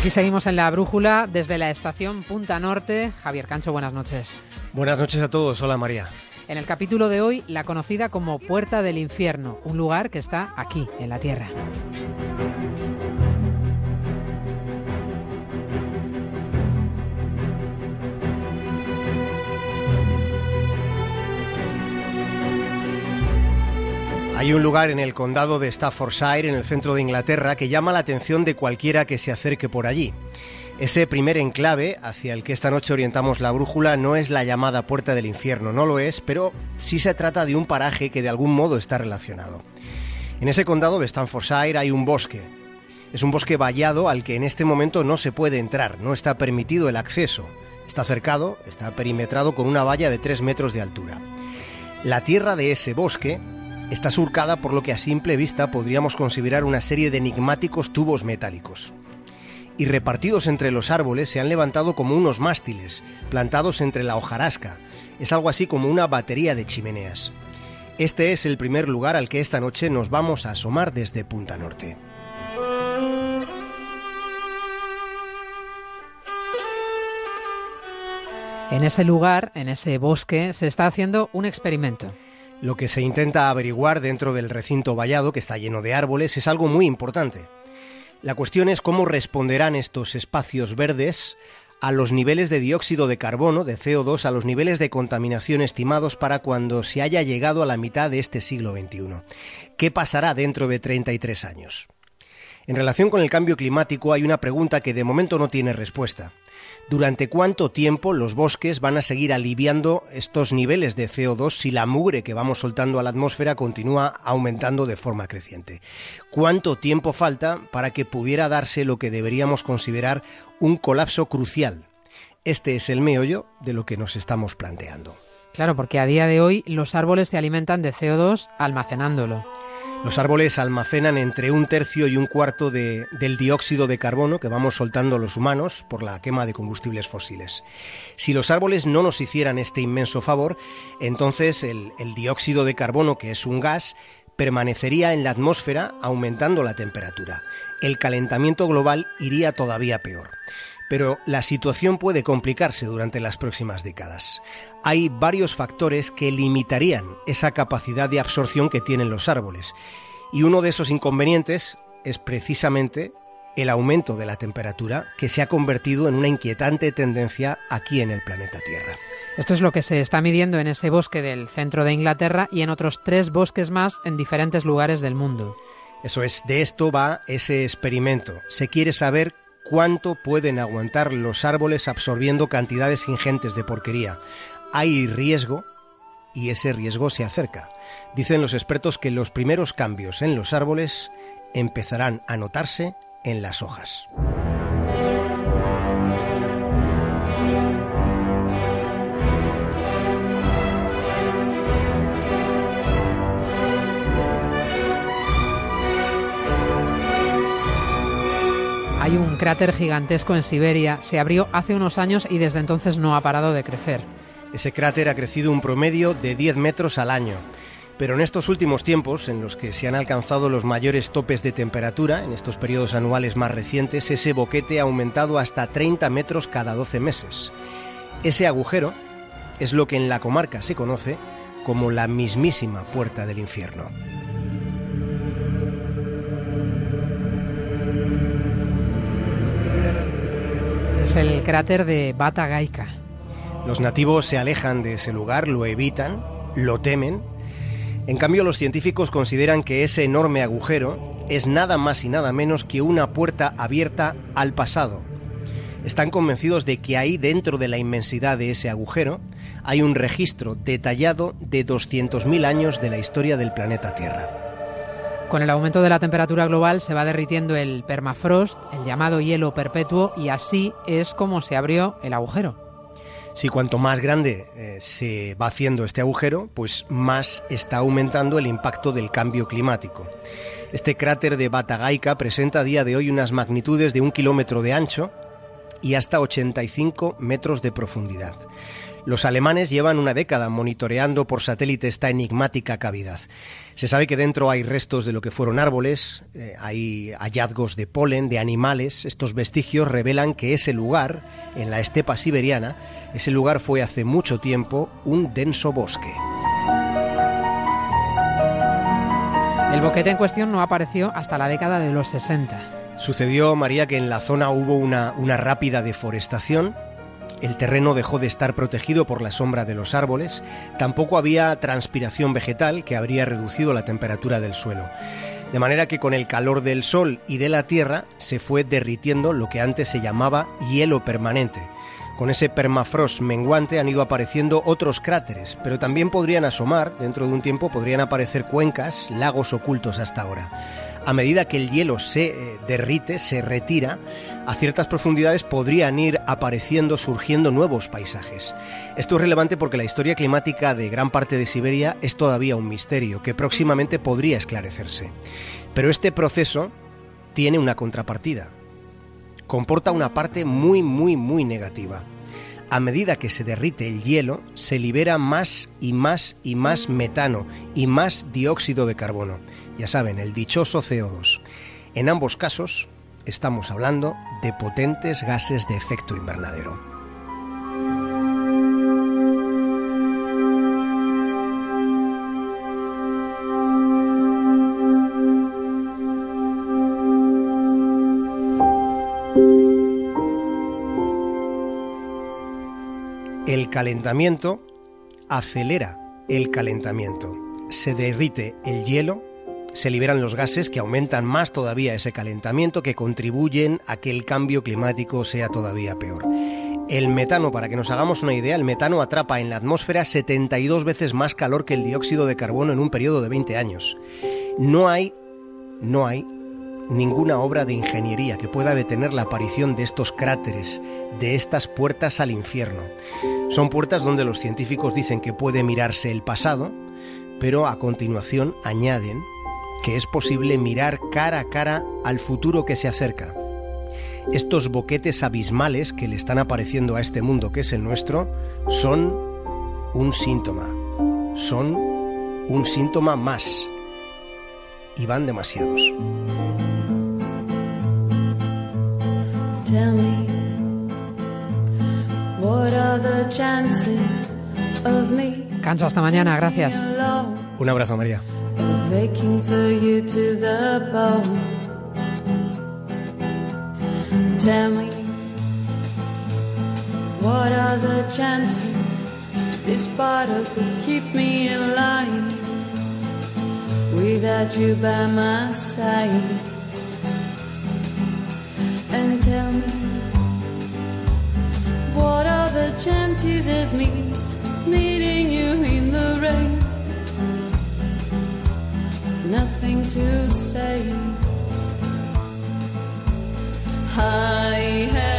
Aquí seguimos en la brújula desde la estación Punta Norte. Javier Cancho, buenas noches. Buenas noches a todos. Hola María. En el capítulo de hoy, la conocida como Puerta del Infierno, un lugar que está aquí, en la Tierra. Hay un lugar en el condado de Staffordshire, en el centro de Inglaterra, que llama la atención de cualquiera que se acerque por allí. Ese primer enclave hacia el que esta noche orientamos la brújula no es la llamada Puerta del Infierno, no lo es, pero sí se trata de un paraje que de algún modo está relacionado. En ese condado de Staffordshire hay un bosque. Es un bosque vallado al que en este momento no se puede entrar, no está permitido el acceso. Está cercado, está perimetrado con una valla de 3 metros de altura. La tierra de ese bosque está surcada por lo que a simple vista podríamos considerar una serie de enigmáticos tubos metálicos. Y repartidos entre los árboles se han levantado como unos mástiles, plantados entre la hojarasca. Es algo así como una batería de chimeneas. Este es el primer lugar al que esta noche nos vamos a asomar desde Punta Norte. En ese lugar, en ese bosque, se está haciendo un experimento. Lo que se intenta averiguar dentro del recinto vallado, que está lleno de árboles, es algo muy importante. La cuestión es cómo responderán estos espacios verdes a los niveles de dióxido de carbono, de CO2, a los niveles de contaminación estimados para cuando se haya llegado a la mitad de este siglo XXI. ¿Qué pasará dentro de 33 años? En relación con el cambio climático hay una pregunta que de momento no tiene respuesta durante cuánto tiempo los bosques van a seguir aliviando estos niveles de CO2 si la mugre que vamos soltando a la atmósfera continúa aumentando de forma creciente. ¿Cuánto tiempo falta para que pudiera darse lo que deberíamos considerar un colapso crucial? Este es el meollo de lo que nos estamos planteando. Claro, porque a día de hoy los árboles se alimentan de CO2 almacenándolo. Los árboles almacenan entre un tercio y un cuarto del dióxido de carbono que vamos soltando los humanos por la quema de combustibles fósiles. Si los árboles no nos hicieran este inmenso favor, entonces el, el dióxido de carbono, que es un gas, permanecería en la atmósfera aumentando la temperatura. El calentamiento global iría todavía peor pero la situación puede complicarse durante las próximas décadas. Hay varios factores que limitarían esa capacidad de absorción que tienen los árboles, y uno de esos inconvenientes es precisamente el aumento de la temperatura que se ha convertido en una inquietante tendencia aquí en el planeta Tierra. Esto es lo que se está midiendo en ese bosque del centro de Inglaterra y en otros tres bosques más en diferentes lugares del mundo. Eso es, de esto va ese experimento. Se quiere saber cuánto pueden aguantar los árboles absorbiendo cantidades ingentes de porquería. Hay riesgo y ese riesgo se acerca. Dicen los expertos que los primeros cambios en los árboles empezarán a notarse en las hojas. Cráter gigantesco en Siberia, se abrió hace unos años y desde entonces no ha parado de crecer. Ese cráter ha crecido un promedio de 10 metros al año. Pero en estos últimos tiempos, en los que se han alcanzado los mayores topes de temperatura, en estos periodos anuales más recientes, ese boquete ha aumentado hasta 30 metros cada 12 meses. Ese agujero es lo que en la comarca se conoce como la mismísima puerta del infierno. Es el cráter de Bata Gaica. Los nativos se alejan de ese lugar, lo evitan, lo temen. En cambio, los científicos consideran que ese enorme agujero es nada más y nada menos que una puerta abierta al pasado. Están convencidos de que ahí, dentro de la inmensidad de ese agujero, hay un registro detallado de 200.000 años de la historia del planeta Tierra. Con el aumento de la temperatura global se va derritiendo el permafrost, el llamado hielo perpetuo, y así es como se abrió el agujero. Si cuanto más grande eh, se va haciendo este agujero, pues más está aumentando el impacto del cambio climático. Este cráter de Batagaica presenta a día de hoy unas magnitudes de un kilómetro de ancho y hasta 85 metros de profundidad. Los alemanes llevan una década monitoreando por satélite esta enigmática cavidad. Se sabe que dentro hay restos de lo que fueron árboles, eh, hay hallazgos de polen, de animales. Estos vestigios revelan que ese lugar, en la estepa siberiana, ese lugar fue hace mucho tiempo un denso bosque. El boquete en cuestión no apareció hasta la década de los 60. Sucedió, María, que en la zona hubo una, una rápida deforestación el terreno dejó de estar protegido por la sombra de los árboles, tampoco había transpiración vegetal que habría reducido la temperatura del suelo. De manera que con el calor del sol y de la tierra se fue derritiendo lo que antes se llamaba hielo permanente. Con ese permafrost menguante han ido apareciendo otros cráteres, pero también podrían asomar, dentro de un tiempo podrían aparecer cuencas, lagos ocultos hasta ahora a medida que el hielo se eh, derrite, se retira, a ciertas profundidades podrían ir apareciendo, surgiendo nuevos paisajes. Esto es relevante porque la historia climática de gran parte de Siberia es todavía un misterio que próximamente podría esclarecerse. Pero este proceso tiene una contrapartida. Comporta una parte muy, muy, muy negativa. A medida que se derrite el hielo, se libera más y más y más metano y más dióxido de carbono ya saben, el dichoso CO2. En ambos casos estamos hablando de potentes gases de efecto invernadero. El calentamiento acelera el calentamiento. Se derrite el hielo se liberan los gases que aumentan más todavía ese calentamiento, que contribuyen a que el cambio climático sea todavía peor. El metano, para que nos hagamos una idea, el metano atrapa en la atmósfera 72 veces más calor que el dióxido de carbono en un periodo de 20 años. No hay, no hay ninguna obra de ingeniería que pueda detener la aparición de estos cráteres, de estas puertas al infierno. Son puertas donde los científicos dicen que puede mirarse el pasado, pero a continuación añaden que es posible mirar cara a cara al futuro que se acerca. Estos boquetes abismales que le están apareciendo a este mundo que es el nuestro son un síntoma, son un síntoma más y van demasiados. Canso hasta mañana, gracias. Un abrazo, María. of aching for you to the bone. Tell me, what are the chances this bottle could keep me alive without you by my side? Me, what are the chances of me meeting you in the rain? nothing to say. I